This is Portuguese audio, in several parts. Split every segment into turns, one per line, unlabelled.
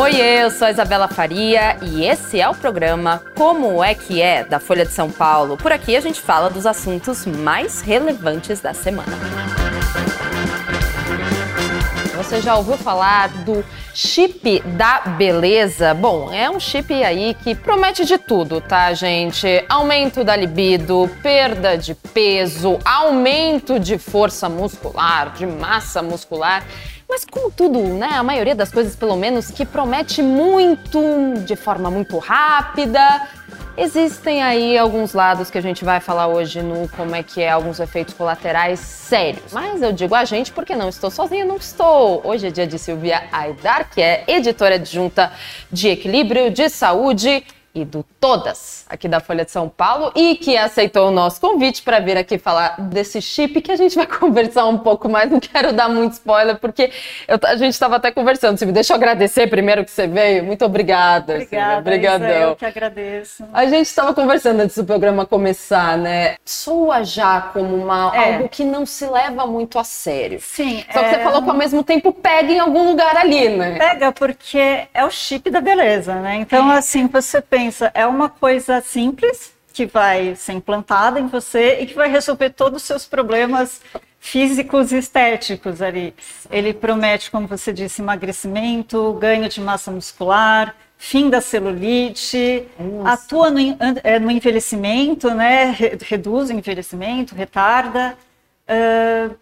Oi, eu sou a Isabela Faria e esse é o programa Como é que é da Folha de São Paulo. Por aqui a gente fala dos assuntos mais relevantes da semana. Você já ouviu falar do chip da beleza? Bom, é um chip aí que promete de tudo, tá, gente? Aumento da libido, perda de peso, aumento de força muscular, de massa muscular. Mas como tudo, né? A maioria das coisas, pelo menos, que promete muito de forma muito rápida. Existem aí alguns lados que a gente vai falar hoje no como é que é alguns efeitos colaterais sérios. Mas eu digo a gente porque não estou sozinha, não estou. Hoje é dia de Silvia Aidar, que é editora adjunta de Equilíbrio de Saúde e do Todas, aqui da Folha de São Paulo, e que aceitou o nosso convite para vir aqui falar desse chip que a gente vai conversar um pouco mais. Não quero dar muito spoiler, porque eu, a gente estava até conversando. Silvia, deixa eu agradecer primeiro que você veio. Muito obrigada.
Obrigada, Obrigadão. eu que agradeço.
A gente estava conversando antes do programa começar, né? Soa já como uma, é. algo que não se leva muito a sério.
Sim.
Só que é... você falou que ao mesmo tempo pega em algum lugar ali, né?
Pega, porque é o chip da beleza, né? Então, assim, você pensa pensa, é uma coisa simples que vai ser implantada em você e que vai resolver todos os seus problemas físicos e estéticos ali. Ele promete, como você disse, emagrecimento, ganho de massa muscular, fim da celulite, Nossa. atua no, é, no, envelhecimento, né? reduz o envelhecimento, retarda. Uh,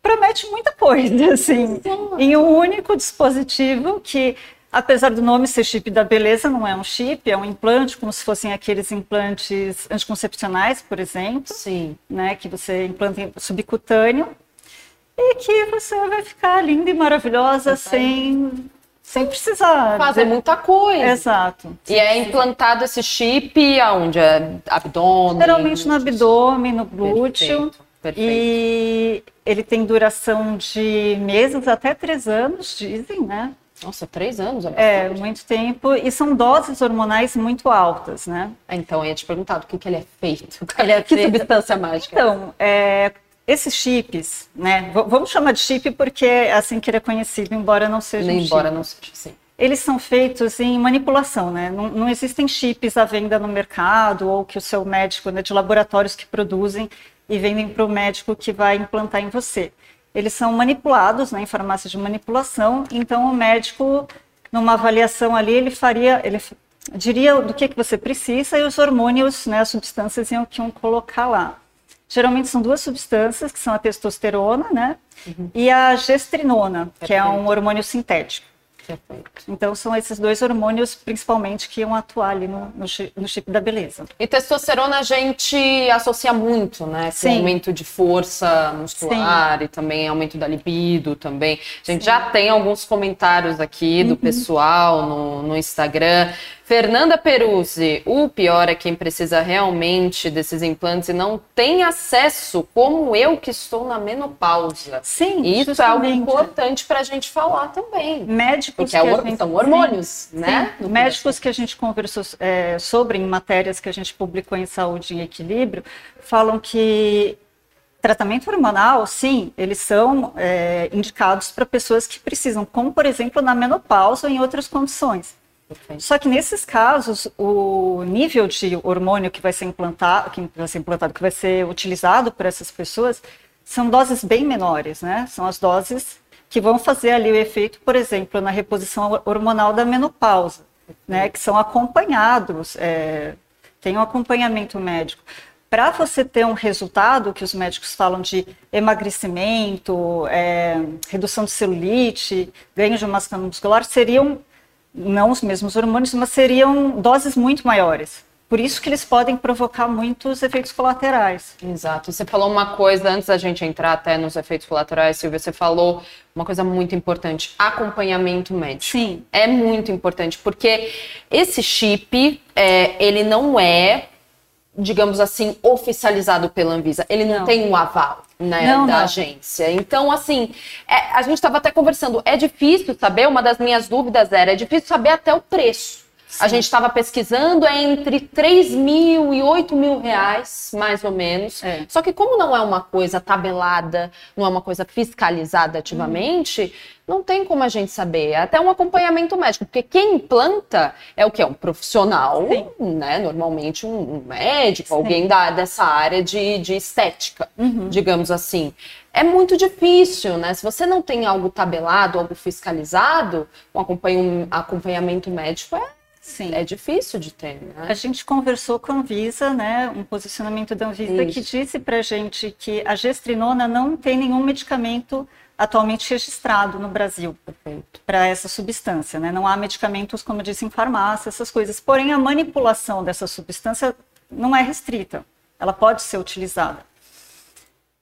promete muita coisa, assim, em um único dispositivo que Apesar do nome ser chip da beleza, não é um chip, é um implante, como se fossem aqueles implantes anticoncepcionais, por exemplo.
Sim.
Né, que você implanta subcutâneo e que você vai ficar linda e maravilhosa sem, sem precisar
fazer muita coisa.
Exato.
E é implantado esse chip aonde? É abdômen?
Geralmente no abdômen, no glúteo. Perfeito. Perfeito. E ele tem duração de meses até três anos, dizem, né?
Nossa, três anos?
É, é muito tempo. E são doses hormonais muito altas, né?
Então, eu ia te perguntar do que, que ele é feito. Ele é que substância mágica?
Então, é, esses chips, né? Vamos chamar de chip porque é assim que ele é conhecido, embora não seja
Nem
um
embora não seja, sim.
Eles são feitos em manipulação, né? Não, não, existem chips à venda no mercado ou que o seu médico, né, de laboratórios que produzem e vendem para o médico que vai implantar em você eles são manipulados né, em farmácias de manipulação, então o médico, numa avaliação ali, ele faria, ele diria do que, que você precisa e os hormônios, né, as substâncias iam, que iam colocar lá. Geralmente são duas substâncias, que são a testosterona né, uhum. e a gestrinona, Perfeito. que é um hormônio sintético.
Perfeito.
Então são esses dois hormônios principalmente que iam atuar ali no, no, no chip da beleza.
E testosterona a gente associa muito, né? Com Sim. aumento de força muscular Sim. e também aumento da libido também. A gente Sim. já tem alguns comentários aqui do uhum. pessoal no, no Instagram Fernanda Peruzzi, o pior é quem precisa realmente desses implantes e não tem acesso, como eu que estou na menopausa.
Sim,
e isso é algo importante para a gente falar também.
Médicos
Porque é
que
gente... são hormônios, sim, né?
Sim. Médicos que a gente conversou é, sobre em matérias que a gente publicou em Saúde em Equilíbrio, falam que tratamento hormonal, sim, eles são é, indicados para pessoas que precisam, como por exemplo na menopausa ou em outras condições. Só que nesses casos, o nível de hormônio que vai ser implantado, que vai ser implantado, que vai ser utilizado por essas pessoas, são doses bem menores, né? São as doses que vão fazer ali o efeito, por exemplo, na reposição hormonal da menopausa, né? Que são acompanhados, é, tem um acompanhamento médico. Para você ter um resultado que os médicos falam de emagrecimento, é, redução de celulite, ganho de massa muscular, seriam não os mesmos hormônios, mas seriam doses muito maiores. Por isso que eles podem provocar muitos efeitos colaterais.
Exato. Você falou uma coisa antes da gente entrar até nos efeitos colaterais, Silvia. Você falou uma coisa muito importante: acompanhamento médico.
Sim.
É muito importante porque esse chip, é, ele não é, digamos assim, oficializado pela Anvisa. Ele não, não. tem um aval né, não, da não. agência. Então, assim, é, a gente estava até conversando, é difícil saber, uma das minhas dúvidas era, é difícil saber até o preço. A gente estava pesquisando é entre 3 mil e 8 mil reais, mais ou menos.
É.
Só que como não é uma coisa tabelada, não é uma coisa fiscalizada ativamente, não tem como a gente saber. É até um acompanhamento médico, porque quem implanta é o que? É um profissional,
Sim.
né? Normalmente um médico, alguém da, dessa área de, de estética, digamos assim. É muito difícil, né? Se você não tem algo tabelado, algo fiscalizado, um acompanhamento médico é,
Sim.
é difícil de ter, né?
A gente conversou com a Anvisa, né, um posicionamento da Anvisa que
Isso.
disse para a gente que a gestrinona não tem nenhum medicamento atualmente registrado no Brasil para essa substância, né? Não há medicamentos, como eu disse, em farmácia, essas coisas. Porém, a manipulação dessa substância não é restrita. Ela pode ser utilizada.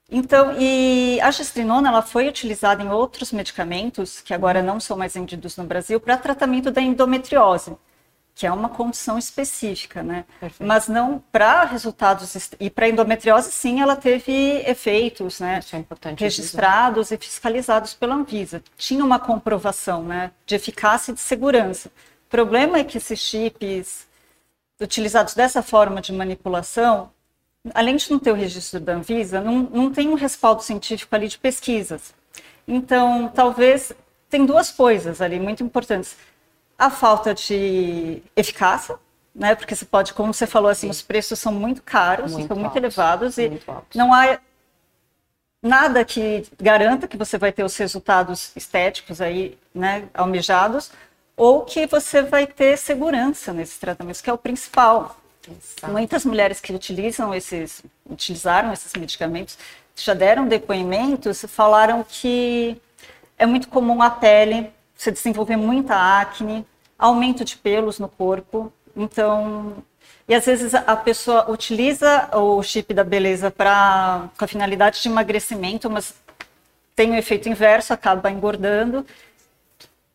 Então, e a gestrinona ela foi utilizada em outros medicamentos que agora não são mais vendidos no Brasil para tratamento da endometriose, que é uma condição específica, né?
Perfeito.
Mas não para resultados e para endometriose sim, ela teve efeitos, né?
Isso é importante. dizer.
registrados e fiscalizados pela Anvisa. Tinha uma comprovação né, de eficácia e de segurança. O problema é que esses chips utilizados dessa forma de manipulação, além de não ter o registro da Anvisa, não, não tem um respaldo científico ali de pesquisas. Então, talvez, tem duas coisas ali muito importantes. A falta de eficácia, né, porque você pode, como você falou, assim, os preços são muito caros,
Muito
são muito
altos,
elevados e
muito
não há nada que garanta que você vai ter os resultados estéticos aí, né, almejados, ou que você vai ter segurança nesses tratamentos, que é o principal.
Exato.
Muitas mulheres que utilizam esses, utilizaram esses medicamentos, já deram depoimentos, falaram que é muito comum a pele, você desenvolver muita acne, aumento de pelos no corpo. Então, e às vezes a- pessoa utiliza o chip da beleza para com a finalidade de emagrecimento, mas tem o efeito inverso, acaba engordando,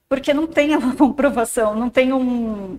porque não tem uma comprovação, não tem um,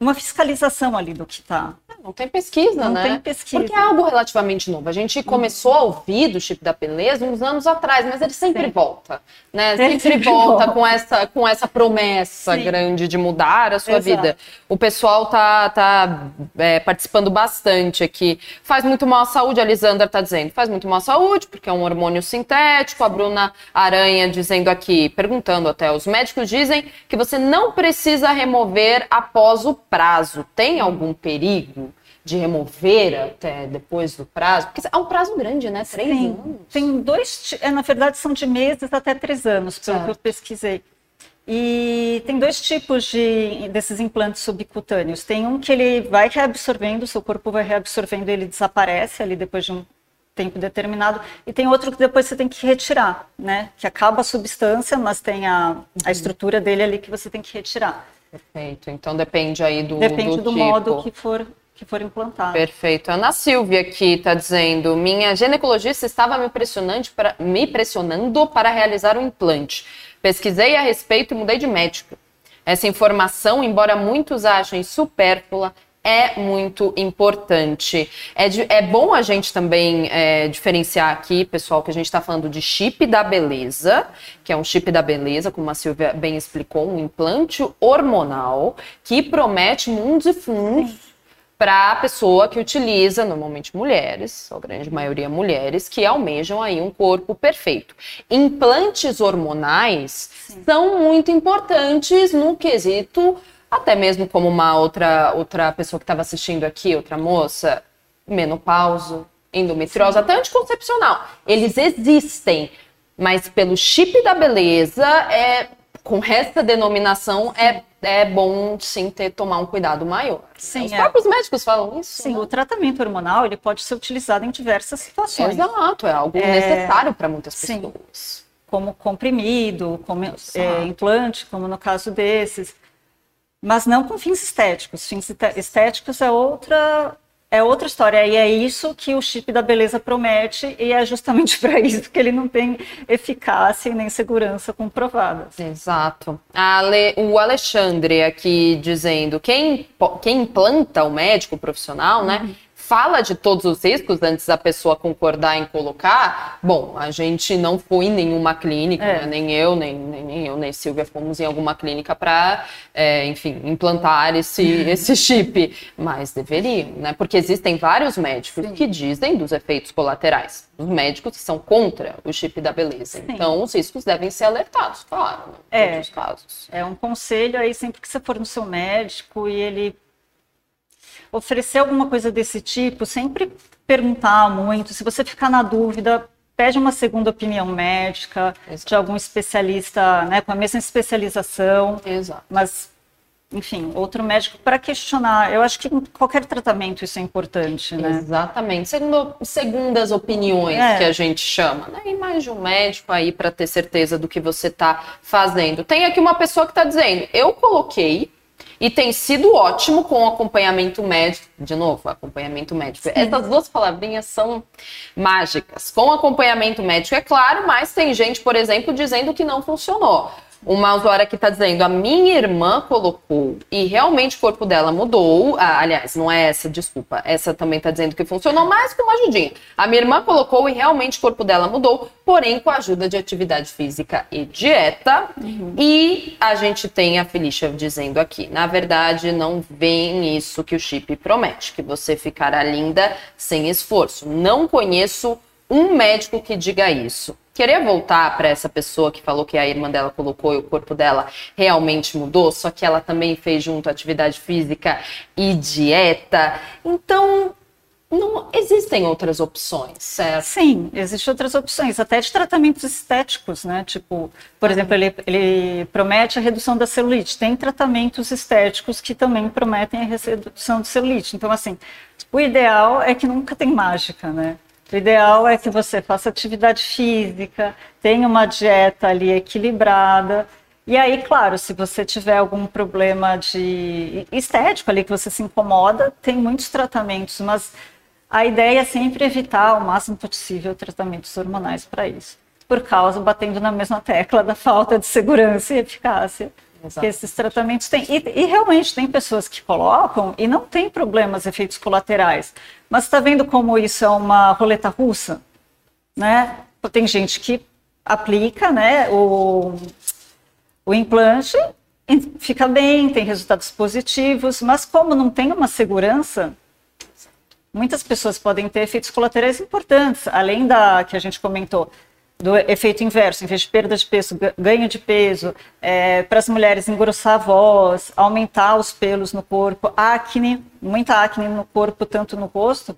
uma fiscalização ali do que está.
Não tem pesquisa,
Não
né?
tem pesquisa.
Porque é algo relativamente novo. A gente começou a ouvir do chip da beleza uns anos atrás, mas ele sempre
Sim.
volta, né? Sempre,
sempre
volta,
volta.
com essa com essa promessa
Sim.
grande de mudar a sua
Exato.
vida. O pessoal tá, tá é, participando bastante aqui. Faz muito mal à saúde, a Lisandra tá dizendo. Faz muito mal à saúde, porque é um hormônio sintético. A Bruna Aranha dizendo aqui, perguntando até, os médicos dizem que você não precisa remover após o prazo. Tem algum perigo? De remover até depois do prazo? Porque é um prazo grande, né? Três
Tem,
anos.
tem dois, é, na verdade são de meses até três anos, pelo que eu
Certo.
pesquisei. E tem dois tipos de, desses implantes subcutâneos. Tem um que ele vai reabsorvendo, seu corpo vai reabsorvendo, ele desaparece ali depois de um tempo determinado. E tem outro que depois você tem que retirar, né? Que acaba a substância, mas tem a,
Uhum.
a estrutura dele ali que você tem que retirar.
Perfeito. Então depende aí do,
Depende
do,
do,
tipo.
modo que for, que for implantado.
Perfeito. Ana Silvia aqui está dizendo: minha ginecologista estava me, para, me pressionando para realizar o implante. Pesquisei a respeito e mudei de médico. Essa informação, embora muitos achem supérflua, é muito importante. É, de- é bom a gente também é, diferenciar aqui, pessoal, que a gente está falando de chip da beleza, que é um chip da beleza, como a Silvia bem explicou, um implante hormonal que promete mundos e fundos para a pessoa que utiliza, normalmente mulheres, a grande maioria mulheres, que almejam aí um corpo perfeito. Implantes hormonais são muito importantes no quesito, até mesmo como uma outra, outra pessoa que estava assistindo aqui, outra moça, menopausa, endometriose, até anticoncepcional. Eles existem, mas pelo chip da beleza, é, com essa denominação, é, é bom sim ter tomar um cuidado maior.
Sim,
Os
é.
próprios médicos falam isso.
Sim,
né?
o tratamento hormonal ele pode ser utilizado em diversas situações.
Exato, é algo necessário para muitas
sim.
pessoas.
como comprimido, como é, implante, como no caso desses, mas não com fins estéticos. Fins esté- estéticos é outra é outra história e é isso que o chip da beleza promete e é justamente para isso que ele não tem eficácia e nem segurança comprovadas.
Exato. Ale- o Alexandre aqui dizendo, quem, quem implanta o médico profissional, né, fala de todos os riscos antes da pessoa concordar em colocar, bom, a gente não foi em nenhuma clínica, é. né? nem eu, nem, nem, eu, nem Silvia fomos em alguma clínica para, é, enfim, implantar esse, esse chip, mas deveriam, né? Porque existem vários médicos Sim. que dizem dos efeitos colaterais. Os médicos que são contra o chip da beleza. Sim. Então, os riscos devem ser alertados, claro, né? em é, todos os casos.
É um conselho aí sempre que você for no seu médico e ele oferecer alguma coisa desse tipo, sempre perguntar muito. Se você ficar na dúvida, pede uma segunda opinião médica Exato. de algum especialista, né, com a mesma especialização.
Exato.
Mas, enfim, outro médico para questionar. Eu acho que em qualquer tratamento isso é importante, né?
Exatamente. Segundo, segundas opiniões é. que a gente chama, né? E mais de um médico aí para ter certeza do que você está fazendo. Tem aqui uma pessoa que está dizendo: eu coloquei e tem sido ótimo com acompanhamento médico. De novo, acompanhamento médico. Sim. Essas duas palavrinhas são mágicas. Com acompanhamento médico, é claro, mas tem gente, por exemplo, dizendo que não funcionou. Uma usuária que está dizendo, a minha irmã colocou e realmente o corpo dela mudou. Ah, aliás, não é essa, desculpa. Essa também está dizendo que funcionou, mas com uma ajudinha. A minha irmã colocou e realmente o corpo dela mudou, porém com a ajuda de atividade física e dieta. Uhum. E a gente tem a Felicia dizendo aqui, na verdade, não vem isso que o chip promete, que você ficará linda sem esforço. Não conheço um médico que diga isso querer voltar para essa pessoa que falou que a irmã dela colocou e o corpo dela realmente mudou, só que ela também fez junto atividade física e dieta. Então, não existem outras opções, certo?
Sim, existem outras opções, até de tratamentos estéticos, né? Tipo, por exemplo, ele, ele promete a redução da celulite. Tem tratamentos estéticos que também prometem a redução da celulite. Então, assim, o ideal é que nunca tem mágica, né? O ideal é que você faça atividade física, tenha uma dieta ali equilibrada. E aí, claro, se você tiver algum problema de estético ali que você se incomoda, tem muitos tratamentos, mas a ideia é sempre evitar o máximo possível tratamentos hormonais para isso. Por causa, batendo na mesma tecla da falta de segurança e eficácia Exato. que esses tratamentos têm. E, e, realmente tem pessoas que colocam e não tem problemas, efeitos colaterais. Mas está vendo como isso é uma roleta russa? Né? Tem gente que aplica né, o, o implante fica bem, tem resultados positivos, mas como não tem uma segurança, muitas pessoas podem ter efeitos colaterais importantes, além da que a gente comentou, do efeito inverso, em vez de perda de peso, ganho de peso, é, para as mulheres engrossar a voz, aumentar os pelos no corpo, acne, muita acne no corpo, tanto no rosto,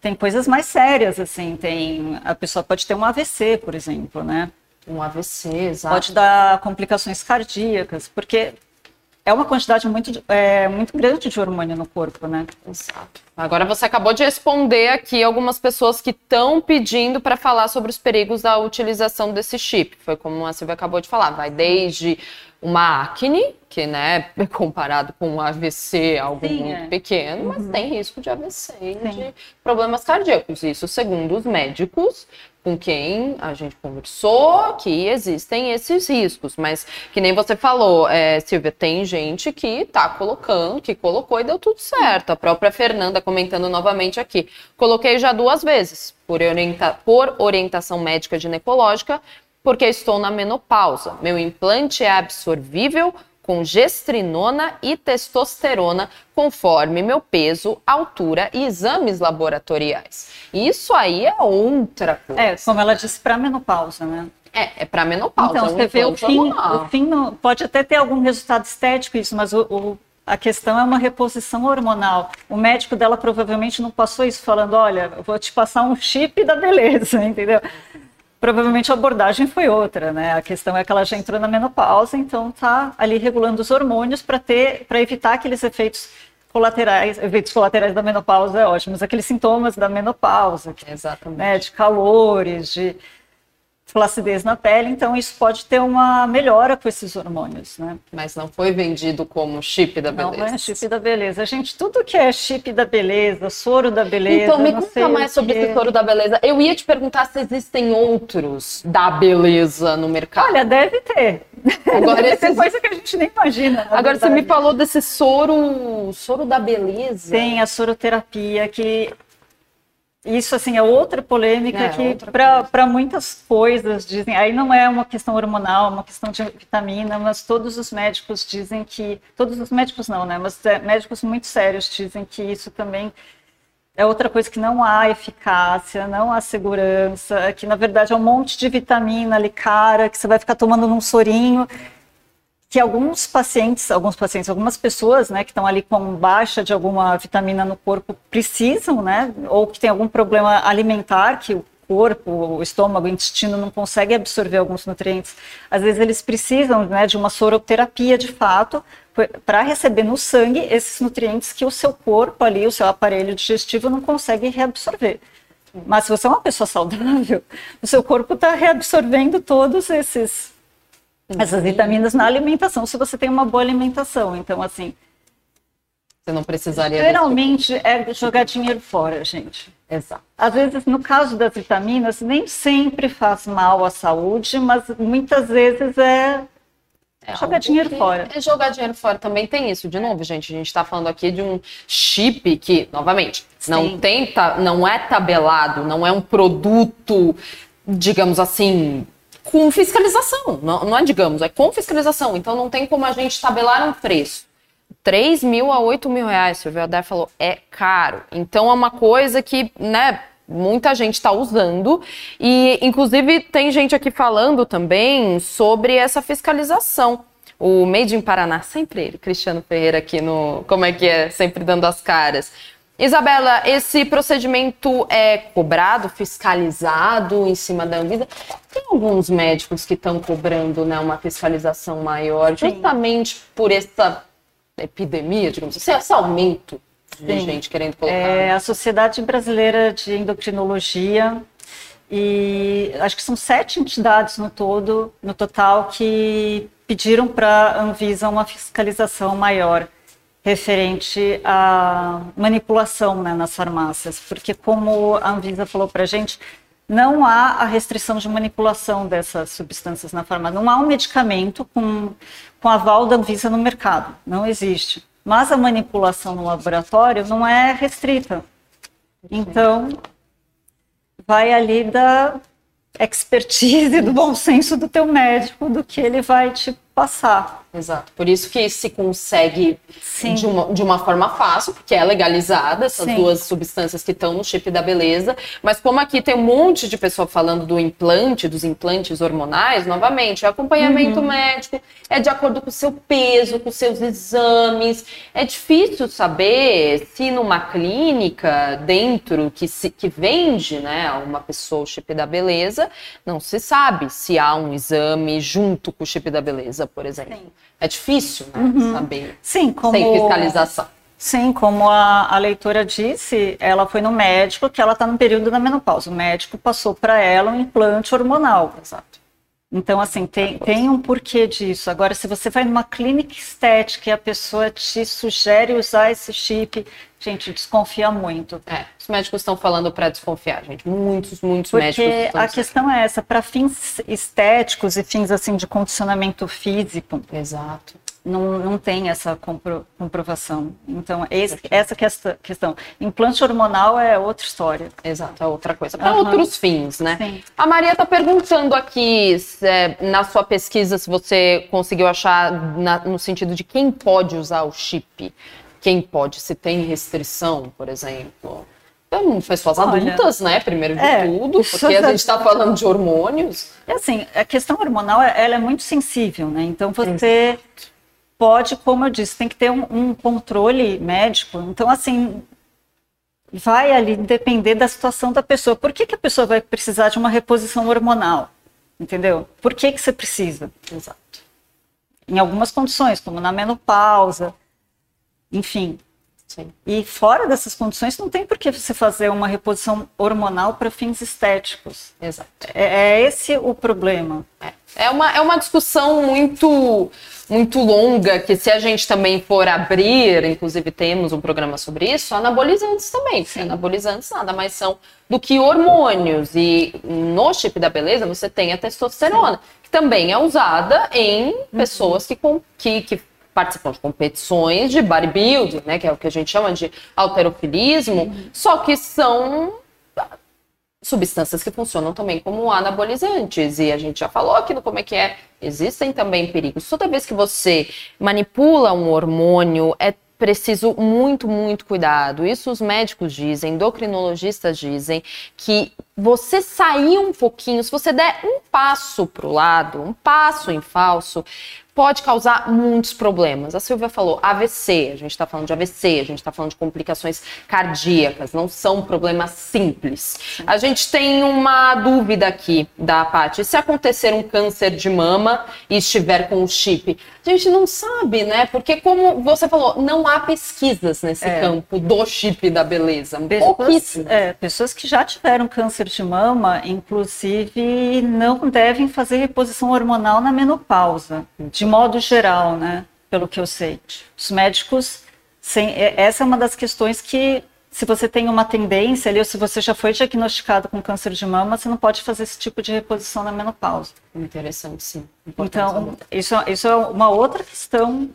tem coisas mais sérias, assim, tem, a pessoa pode ter um AVC, por exemplo, né?
Um AVC, exato.
Pode dar complicações cardíacas, porque é uma quantidade muito, é, muito grande de hormônio no corpo, né?
Exato. Agora você acabou de responder aqui algumas pessoas que estão pedindo para falar sobre os perigos da utilização desse chip. Foi como a Silvia acabou de falar, vai desde uma acne, que né, comparado com um AVC, algo Sim, muito é. pequeno, mas uhum. tem risco de AVC e de problemas cardíacos. Isso segundo os médicos com quem a gente conversou que existem esses riscos, mas que nem você falou, é, Silvia, tem gente que tá colocando, que colocou e deu tudo certo. A própria Fernanda comentando novamente aqui, coloquei já duas vezes por, orienta por orientação médica ginecológica, porque estou na menopausa. Meu implante é absorvível com gestrinona e testosterona, conforme meu peso, altura e exames laboratoriais. Isso aí é outra coisa.
É, como ela disse, para menopausa, né?
É, é para menopausa.
Então, você vê o fim, o fim no, pode até ter algum resultado estético isso, mas o, o, a questão é uma reposição hormonal. O médico dela provavelmente não passou isso falando, olha, vou te passar um chip da beleza, entendeu? Provavelmente a abordagem foi outra, né? A questão é que ela já entrou na menopausa, então tá ali regulando os hormônios para ter, para evitar aqueles efeitos colaterais, efeitos colaterais da menopausa é ótimo, mas aqueles sintomas da menopausa,
Exatamente.
Né, de calores, de flacidez na pele, então isso pode ter uma melhora com esses hormônios, né?
Mas não foi vendido como chip da beleza.
Não, não é chip da beleza. Gente, tudo que é chip da beleza, soro da beleza...
Então, me conta mais sobre esse soro da beleza. Eu ia te perguntar se existem outros da beleza no mercado.
Olha, deve ter. Agora, esse... é coisa que a gente nem imagina.
Agora, verdade. você me falou desse soro, soro da beleza.
Tem a soroterapia, que Isso, assim, é outra polêmica
É,
que para muitas coisas dizem. Aí não é uma questão hormonal, é uma questão de vitamina, mas todos os médicos dizem que. Todos os médicos não, né? Mas é, médicos muito sérios dizem que isso também é outra coisa que não há eficácia, não há segurança, que na verdade é um monte de vitamina ali, cara, que você vai ficar tomando num sorinho que alguns pacientes, alguns pacientes, algumas pessoas, né, que estão ali com baixa de alguma vitamina no corpo precisam, né, ou que tem algum problema alimentar que o corpo, o estômago, o intestino não consegue absorver alguns nutrientes. Às vezes eles precisam, né, de uma soroterapia de fato para receber no sangue esses nutrientes que o seu corpo ali, o seu aparelho digestivo não consegue reabsorver. Mas se você é uma pessoa saudável, o seu corpo está reabsorvendo todos esses essas vitaminas na alimentação, se você tem uma boa alimentação. Então, assim.
Você não precisaria.
Geralmente é jogar dinheiro fora, gente.
Exato.
Às vezes, no caso das vitaminas, nem sempre faz mal à saúde, mas muitas vezes é.
É
jogar dinheiro fora.
É jogar dinheiro fora também tem isso. De novo, gente, a gente está falando aqui de um chip que, novamente,
Sim.
não tem, não é tabelado, não é um produto, digamos assim, com fiscalização. Não, não é digamos, é com fiscalização. Então não tem como a gente tabelar um preço. 3 mil a 8 mil reais, Silvio Adé falou, é caro. Então é uma coisa que, né, muita gente está usando. E, inclusive, tem gente aqui falando também sobre essa fiscalização. O Made in Paraná, sempre ele, Cristiano Ferreira aqui no. Como é que é? Sempre dando as caras. Isabela, esse procedimento é cobrado, fiscalizado em cima da Anvisa? Tem alguns médicos que estão cobrando né, uma fiscalização maior,
Sim.
justamente por essa epidemia, digamos assim, esse aumento de
Sim.
gente querendo colocar.
É a Sociedade Brasileira de Endocrinologia e acho que são sete entidades no todo, no total, que pediram para a Anvisa uma fiscalização maior referente à manipulação né, nas farmácias, porque como a Anvisa falou para a gente, não há a restrição de manipulação dessas substâncias na farmácia. Não há um medicamento com, com aval da Anvisa no mercado. Não existe. Mas a manipulação no laboratório não é restrita. Então, vai ali da expertise, do bom senso do teu médico, do que ele vai te passar.
Exato. Por isso que se consegue
Sim.
de uma, de uma forma fácil, porque é legalizada essas
Sim.
duas substâncias que estão no chip da beleza. Mas como aqui tem um monte de pessoa falando do implante, dos implantes hormonais, novamente, é acompanhamento médico, é de acordo com o seu peso, com os seus exames. É difícil saber se numa clínica dentro que, se, que vende né, a uma pessoa o chip da beleza, não se sabe se há um exame junto com o chip da beleza, por exemplo.
Sim.
É difícil né, saber
Sim, como
sem fiscalização.
Sim, como a, a leitora disse, ela foi no médico que ela está no período da menopausa. O médico passou para ela um implante hormonal.
Exato.
Então, assim, tem, tem um porquê disso. Agora, se você vai numa clínica estética e a pessoa te sugere usar esse chip, gente, desconfia muito.
É, os médicos estão falando para desconfiar, gente. Muitos, muitos médicos
Porque a questão é essa, para fins estéticos e fins assim de condicionamento físico,
Exato.
Não, não tem essa compro- comprovação. Então, esse, essa questão. Implante hormonal é outra história.
Exato, é outra coisa. Para
Aham.
outros fins, né?
Sim.
A Maria está perguntando aqui, é, na sua pesquisa, se você conseguiu achar na- no sentido de quem pode usar o chip. Quem pode, se tem restrição, por exemplo. Então, pessoas
Olha,
adultas, né? Primeiro de
é,
tudo, porque a gente está falando de hormônios.
É assim, a questão hormonal ela é muito sensível, né? Então você pode, como eu disse, tem que ter um, um controle médico. Então, assim, vai ali depender da situação da pessoa. Por que, que a pessoa vai precisar de uma reposição hormonal? Entendeu? Por que, que você precisa?
Exato.
Em algumas condições, como na menopausa, enfim.
Sim.
E fora dessas condições, não tem por que você fazer uma reposição hormonal para fins estéticos.
Exato.
É, é esse o problema.
É uma, é uma discussão muito muito longa, que se a gente também for abrir, inclusive temos um programa sobre isso, anabolizantes também. porque Anabolizantes nada mais são do que hormônios. E no chip da beleza você tem a testosterona, que também é usada em pessoas que, com- que, que participam de competições de bodybuilding, né? Que é o que a gente chama de alterofilismo, só que são substâncias que funcionam também como anabolizantes. E a gente já falou aqui no como é que é. Existem também perigos. Toda vez que você manipula um hormônio, é preciso muito, muito cuidado. Isso os médicos dizem, endocrinologistas dizem, que você sair um pouquinho, se você der um passo para o lado, um passo em falso, pode causar muitos problemas. A Silvia falou AVC, a gente está falando de AVC, a gente está falando de complicações cardíacas, não são problemas simples. A gente tem uma dúvida aqui da Paty. Se acontecer um câncer de mama e estiver com o chip, a gente não sabe, né? Porque, como você falou, não há pesquisas nesse é. campo do chip da beleza.
Pessoas, é, pessoas que já tiveram câncer de mama, inclusive, não devem fazer reposição hormonal na menopausa, de modo geral, né? Pelo que eu sei. Os médicos, sem, é, essa é uma das questões que se você tem uma tendência ali, ou se você já foi diagnosticado com câncer de mama, você não pode fazer esse tipo de reposição na menopausa.
Interessante, sim.
Importante então, isso, isso é uma outra questão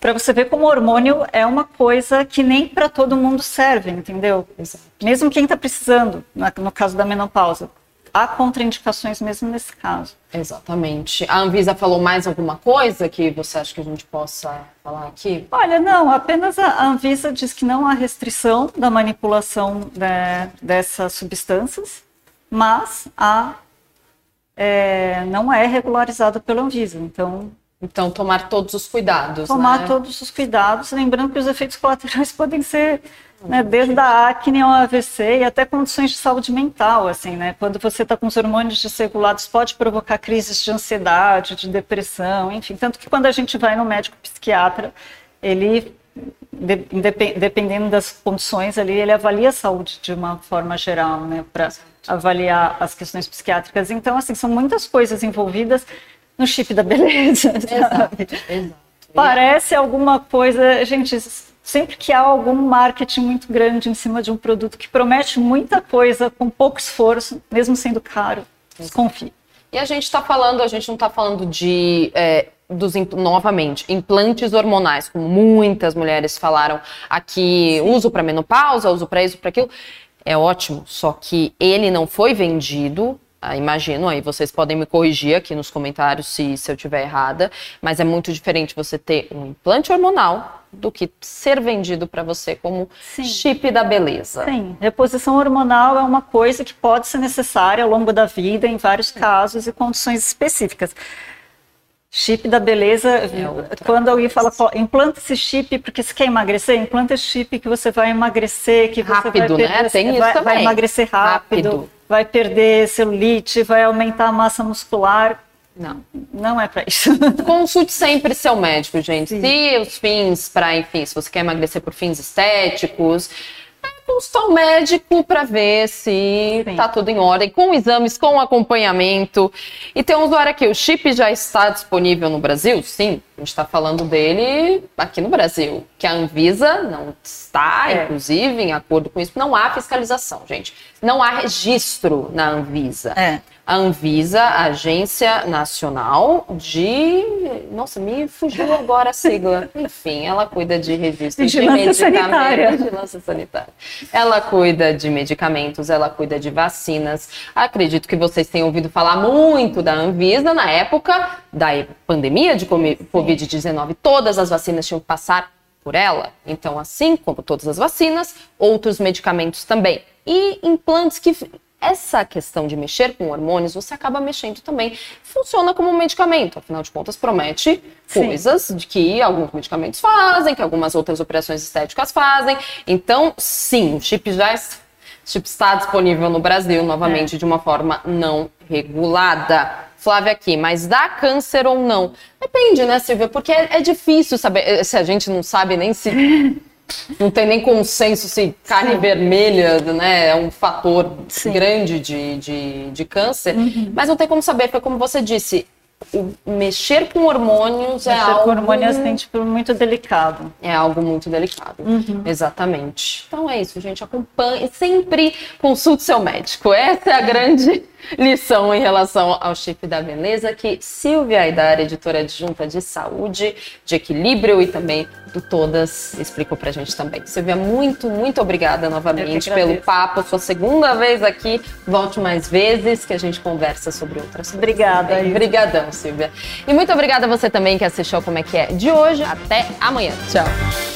para você ver como o hormônio é uma coisa que nem para todo mundo serve, entendeu? Exato. Mesmo quem está precisando, no caso da menopausa há contraindicações mesmo nesse caso.
Exatamente. A Anvisa falou mais alguma coisa que você acha que a gente possa falar aqui?
Olha, não, apenas a Anvisa diz que não há restrição da manipulação né, dessas substâncias, mas há, é, não é regularizada pela Anvisa. Então,
então, tomar todos os cuidados.
Tomar
né?
todos os cuidados, lembrando que os efeitos colaterais podem ser né, desde a acne ao AVC e até condições de saúde mental, assim, né? Quando você está com os hormônios desregulados, pode provocar crises de ansiedade, de depressão, enfim. Tanto que quando a gente vai no médico psiquiatra, ele, dependendo das condições ali, ele avalia a saúde de uma forma geral, né? Para avaliar as questões psiquiátricas. Então, assim, são muitas coisas envolvidas no chip da beleza. Exato, exato. Parece alguma coisa, gente sempre que há algum marketing muito grande em cima de um produto que promete muita coisa com pouco esforço, mesmo sendo caro, desconfie.
E a gente está falando, a gente não está falando de é, dos novamente implantes hormonais, como muitas mulheres falaram aqui, uso para menopausa, uso para isso, para aquilo. É ótimo, só que ele não foi vendido imagino, aí vocês podem me corrigir aqui nos comentários se, se eu estiver errada, mas é muito diferente você ter um implante hormonal do que ser vendido para você como Sim. chip da beleza.
Sim, reposição hormonal é uma coisa que pode ser necessária ao longo da vida, em vários casos e condições específicas. Chip da beleza, é quando alguém fala, implanta esse chip porque você quer emagrecer, implanta esse chip que você vai emagrecer, que você
rápido,
vai,
né? Tem
vai,
isso
vai emagrecer rápido. rápido vai perder celulite, vai aumentar a massa muscular. Não, não é para isso.
Consulte sempre seu médico, gente. Sim. Se os fins para, enfim, se você quer emagrecer por fins estéticos, consultar o médico para ver se Sim. tá tudo em ordem, com exames, com acompanhamento. E tem um usuário aqui, o chip já está disponível no Brasil? Sim, a gente está falando dele aqui no Brasil, que a Anvisa não está, é. inclusive, em acordo com isso, não há fiscalização, gente. Não há registro na Anvisa. É a Anvisa, a Agência Nacional de. Nossa, me fugiu agora a sigla. Enfim, ela cuida de registro
de medicamentos. Sanitária.
Vigilância sanitária. Ela cuida de medicamentos, ela cuida de vacinas. Acredito que vocês tenham ouvido falar muito da Anvisa na época da pandemia de Covid-19. Todas as vacinas tinham que passar por ela. Então, assim como todas as vacinas, outros medicamentos também. E implantes que essa questão de mexer com hormônios, você acaba mexendo também. Funciona como um medicamento, afinal de contas, promete Sim. coisas de que alguns medicamentos fazem, que algumas outras operações estéticas fazem. Então, sim, o chip já chip está disponível no Brasil, novamente, é. de uma forma não regulada. Flávia aqui, mas dá câncer ou não? Depende, né, Silvia? Porque é, é difícil saber, eh, se a gente não sabe nem se não tem nem consenso se carne Sim. vermelha né, é um fator Sim. grande de, de, de câncer, uhum. mas não tem como saber, porque como você disse, mexer com hormônios
mexer
é algo...
com hormônios é tipo, muito delicado.
É algo muito delicado, uhum. exatamente. Então é isso, gente, acompanhe, sempre consulte seu médico, essa é a grande lição em relação ao chip da beleza que Silvia Aidar, editora adjunta de saúde, de equilíbrio e também do Todas, explicou pra gente também. Silvia, muito, muito obrigada novamente pelo papo. Sua segunda vez aqui. Volte mais vezes que a gente conversa sobre outras
Obrigada.
Obrigadão, Silvia. E muito obrigada a você também que assistiu Como é que é de hoje. Até amanhã. Tchau.